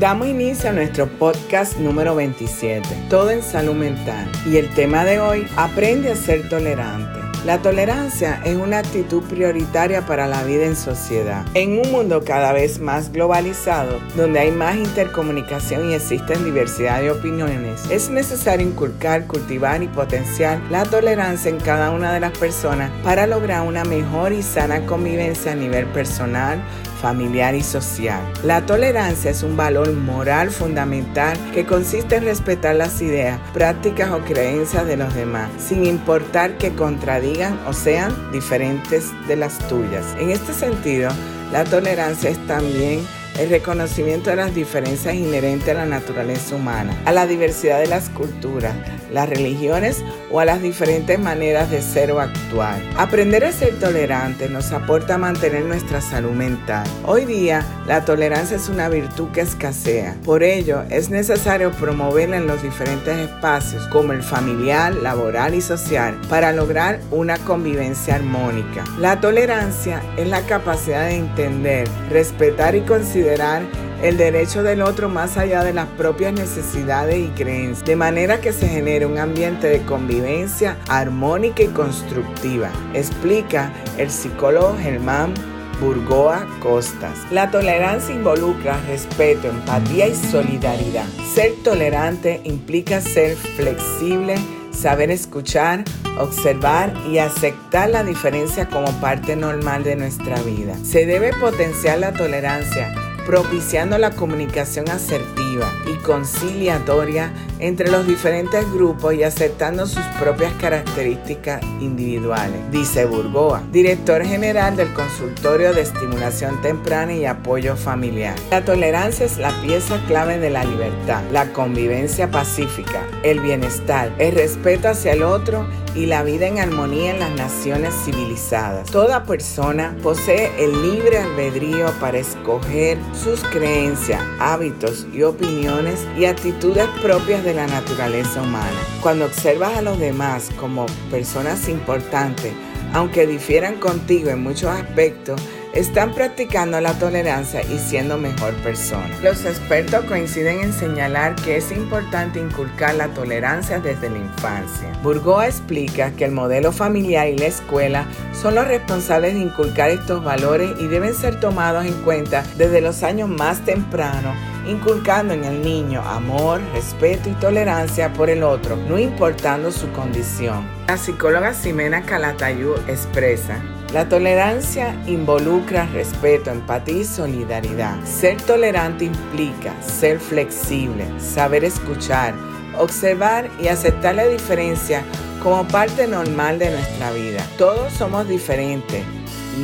Damos inicio a nuestro podcast número 27, Todo en Salud Mental. Y el tema de hoy, aprende a ser tolerante. La tolerancia es una actitud prioritaria para la vida en sociedad. En un mundo cada vez más globalizado, donde hay más intercomunicación y existen diversidad de opiniones, es necesario inculcar, cultivar y potenciar la tolerancia en cada una de las personas para lograr una mejor y sana convivencia a nivel personal, familiar y social. La tolerancia es un valor moral fundamental que consiste en respetar las ideas, prácticas o creencias de los demás, sin importar que contradigan o sean diferentes de las tuyas. En este sentido, la tolerancia es también el reconocimiento de las diferencias inherentes a la naturaleza humana, a la diversidad de las culturas, las religiones o a las diferentes maneras de ser o actuar. Aprender a ser tolerante nos aporta a mantener nuestra salud mental. Hoy día, la tolerancia es una virtud que escasea. Por ello, es necesario promoverla en los diferentes espacios, como el familiar, laboral y social, para lograr una convivencia armónica. La tolerancia es la capacidad de entender, respetar y considerar el derecho del otro más allá de las propias necesidades y creencias, de manera que se genere un ambiente de convivencia armónica y constructiva, explica el psicólogo Germán Burgoa Costas. La tolerancia involucra respeto, empatía y solidaridad. Ser tolerante implica ser flexible, saber escuchar, observar y aceptar la diferencia como parte normal de nuestra vida. Se debe potenciar la tolerancia propiciando la comunicación asertiva y conciliatoria entre los diferentes grupos y aceptando sus propias características individuales, dice Burgoa, director general del Consultorio de Estimulación Temprana y Apoyo Familiar. La tolerancia es la pieza clave de la libertad, la convivencia pacífica, el bienestar, el respeto hacia el otro y la vida en armonía en las naciones civilizadas. Toda persona posee el libre albedrío para escoger sus creencias, hábitos y opiniones y actitudes propias de la naturaleza humana. Cuando observas a los demás como personas importantes, aunque difieran contigo en muchos aspectos, están practicando la tolerancia y siendo mejor personas. Los expertos coinciden en señalar que es importante inculcar la tolerancia desde la infancia. Burgoa explica que el modelo familiar y la escuela son los responsables de inculcar estos valores y deben ser tomados en cuenta desde los años más tempranos inculcando en el niño amor, respeto y tolerancia por el otro, no importando su condición. La psicóloga Ximena Calatayud expresa la tolerancia involucra respeto, empatía y solidaridad. Ser tolerante implica ser flexible, saber escuchar, observar y aceptar la diferencia como parte normal de nuestra vida. Todos somos diferentes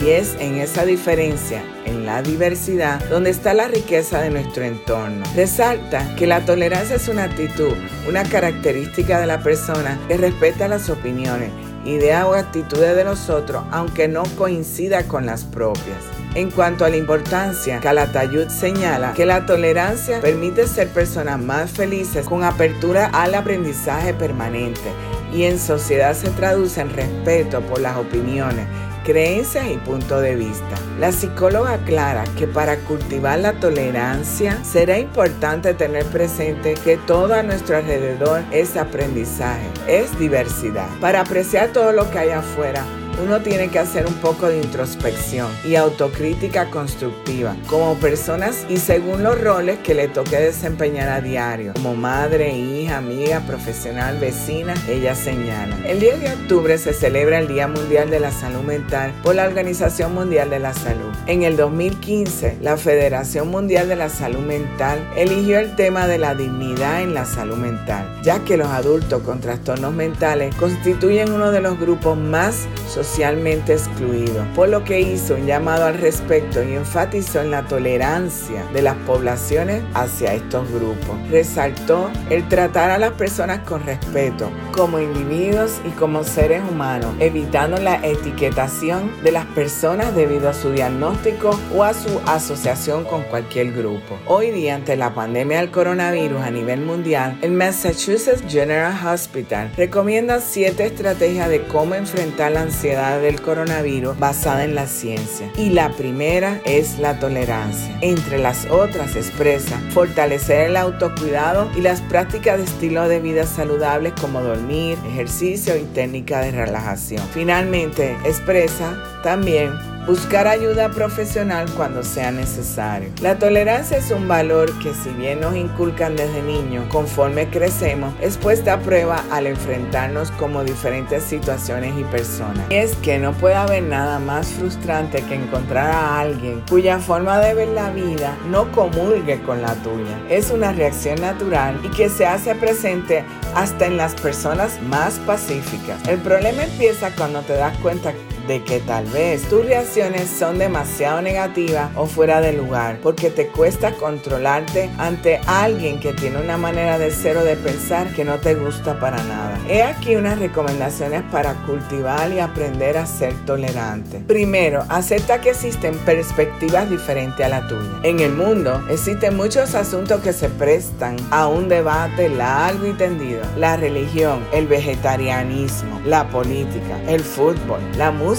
y es en esa diferencia, en la diversidad, donde está la riqueza de nuestro entorno. Resalta que la tolerancia es una actitud, una característica de la persona que respeta las opiniones idea o actitudes de los otros, aunque no coincida con las propias. En cuanto a la importancia, Calatayud señala que la tolerancia permite ser personas más felices con apertura al aprendizaje permanente y en sociedad se traduce en respeto por las opiniones creencias y punto de vista. La psicóloga aclara que para cultivar la tolerancia será importante tener presente que todo a nuestro alrededor es aprendizaje, es diversidad. Para apreciar todo lo que hay afuera, uno tiene que hacer un poco de introspección y autocrítica constructiva como personas y según los roles que le toque desempeñar a diario, como madre, hija, amiga, profesional, vecina, ella señala. El 10 de octubre se celebra el Día Mundial de la Salud Mental por la Organización Mundial de la Salud. En el 2015, la Federación Mundial de la Salud Mental eligió el tema de la dignidad en la salud mental, ya que los adultos con trastornos mentales constituyen uno de los grupos más socialmente excluido, por lo que hizo un llamado al respecto y enfatizó en la tolerancia de las poblaciones hacia estos grupos. Resaltó el tratar a las personas con respeto, como individuos y como seres humanos, evitando la etiquetación de las personas debido a su diagnóstico o a su asociación con cualquier grupo. Hoy día, ante la pandemia del coronavirus a nivel mundial, el Massachusetts General Hospital recomienda siete estrategias de cómo enfrentar la ansiedad del coronavirus basada en la ciencia. Y la primera es la tolerancia. Entre las otras expresa fortalecer el autocuidado y las prácticas de estilo de vida saludables como dormir, ejercicio y técnica de relajación. Finalmente, expresa también buscar ayuda profesional cuando sea necesario. La tolerancia es un valor que si bien nos inculcan desde niños, conforme crecemos, es puesta a prueba al enfrentarnos como diferentes situaciones y personas. Y es que no puede haber nada más frustrante que encontrar a alguien cuya forma de ver la vida no comulgue con la tuya. Es una reacción natural y que se hace presente hasta en las personas más pacíficas. El problema empieza cuando te das cuenta de que tal vez tus reacciones son demasiado negativas o fuera de lugar porque te cuesta controlarte ante alguien que tiene una manera de ser o de pensar que no te gusta para nada. He aquí unas recomendaciones para cultivar y aprender a ser tolerante. Primero, acepta que existen perspectivas diferentes a la tuya. En el mundo existen muchos asuntos que se prestan a un debate largo y tendido. La religión, el vegetarianismo, la política, el fútbol, la música,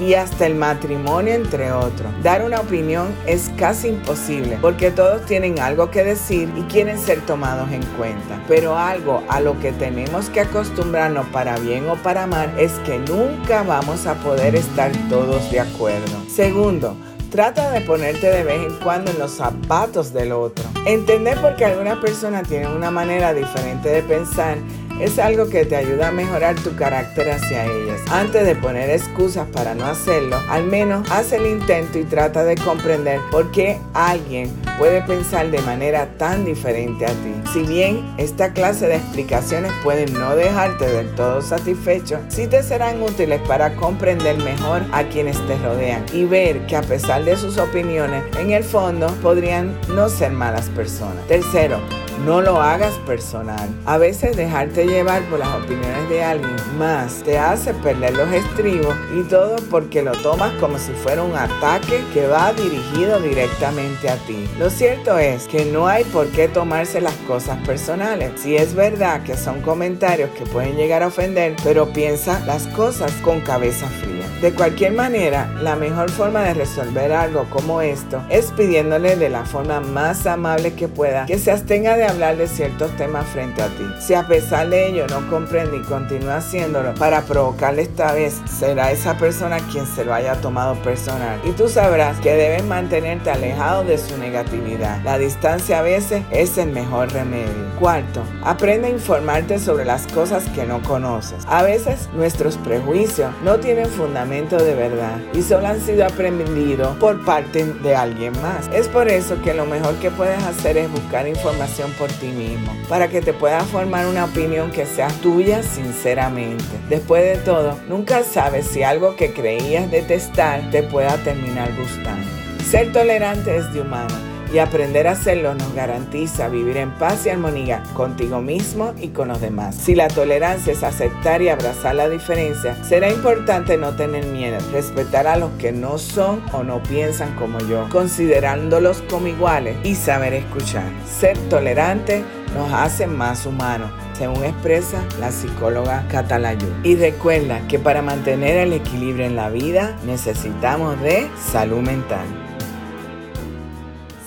y hasta el matrimonio, entre otros. Dar una opinión es casi imposible porque todos tienen algo que decir y quieren ser tomados en cuenta. Pero algo a lo que tenemos que acostumbrarnos para bien o para mal es que nunca vamos a poder estar todos de acuerdo. Segundo, Trata de ponerte de vez en cuando en los zapatos del otro. Entender por qué alguna persona tiene una manera diferente de pensar es algo que te ayuda a mejorar tu carácter hacia ellas. Antes de poner excusas para no hacerlo, al menos haz el intento y trata de comprender por qué alguien puede pensar de manera tan diferente a ti. Si bien esta clase de explicaciones pueden no dejarte del todo satisfecho, sí te serán útiles para comprender mejor a quienes te rodean y ver que a pesar de sus opiniones, en el fondo podrían no ser malas personas. Tercero, no lo hagas personal. A veces dejarte llevar por las opiniones de alguien más te hace perder los estribos y todo porque lo tomas como si fuera un ataque que va dirigido directamente a ti. Lo cierto es que no hay por qué tomarse las cosas personales. Si es verdad que son comentarios que pueden llegar a ofender, pero piensa las cosas con cabeza fría. De cualquier manera, la mejor forma de resolver algo como esto es pidiéndole de la forma más amable que pueda que se abstenga de hablar de ciertos temas frente a ti. Si a pesar de ello no comprende y continúa haciéndolo para provocarle esta vez, será esa persona quien se lo haya tomado personal. Y tú sabrás que debes mantenerte alejado de su negatividad. La distancia a veces es el mejor remedio. Cuarto, aprende a informarte sobre las cosas que no conoces. A veces nuestros prejuicios no tienen fundamento de verdad y solo han sido aprendidos por parte de alguien más. Es por eso que lo mejor que puedes hacer es buscar información por ti mismo, para que te puedas formar una opinión que sea tuya sinceramente. Después de todo, nunca sabes si algo que creías detestar te pueda terminar gustando. Ser tolerante es de humano y aprender a hacerlo nos garantiza vivir en paz y armonía contigo mismo y con los demás. Si la tolerancia es aceptar y abrazar la diferencia, será importante no tener miedo, respetar a los que no son o no piensan como yo, considerándolos como iguales y saber escuchar. Ser tolerante nos hace más humanos según expresa la psicóloga Catalayú. Y recuerda que para mantener el equilibrio en la vida necesitamos de salud mental.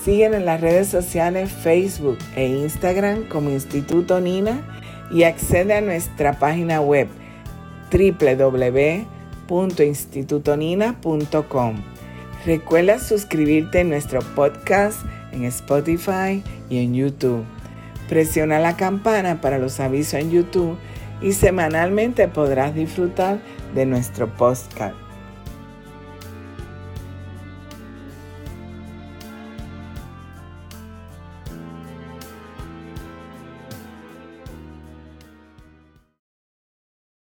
Siguen en las redes sociales Facebook e Instagram como Instituto Nina y accede a nuestra página web www.institutonina.com. Recuerda suscribirte a nuestro podcast en Spotify y en YouTube. Presiona la campana para los avisos en YouTube y semanalmente podrás disfrutar de nuestro podcast.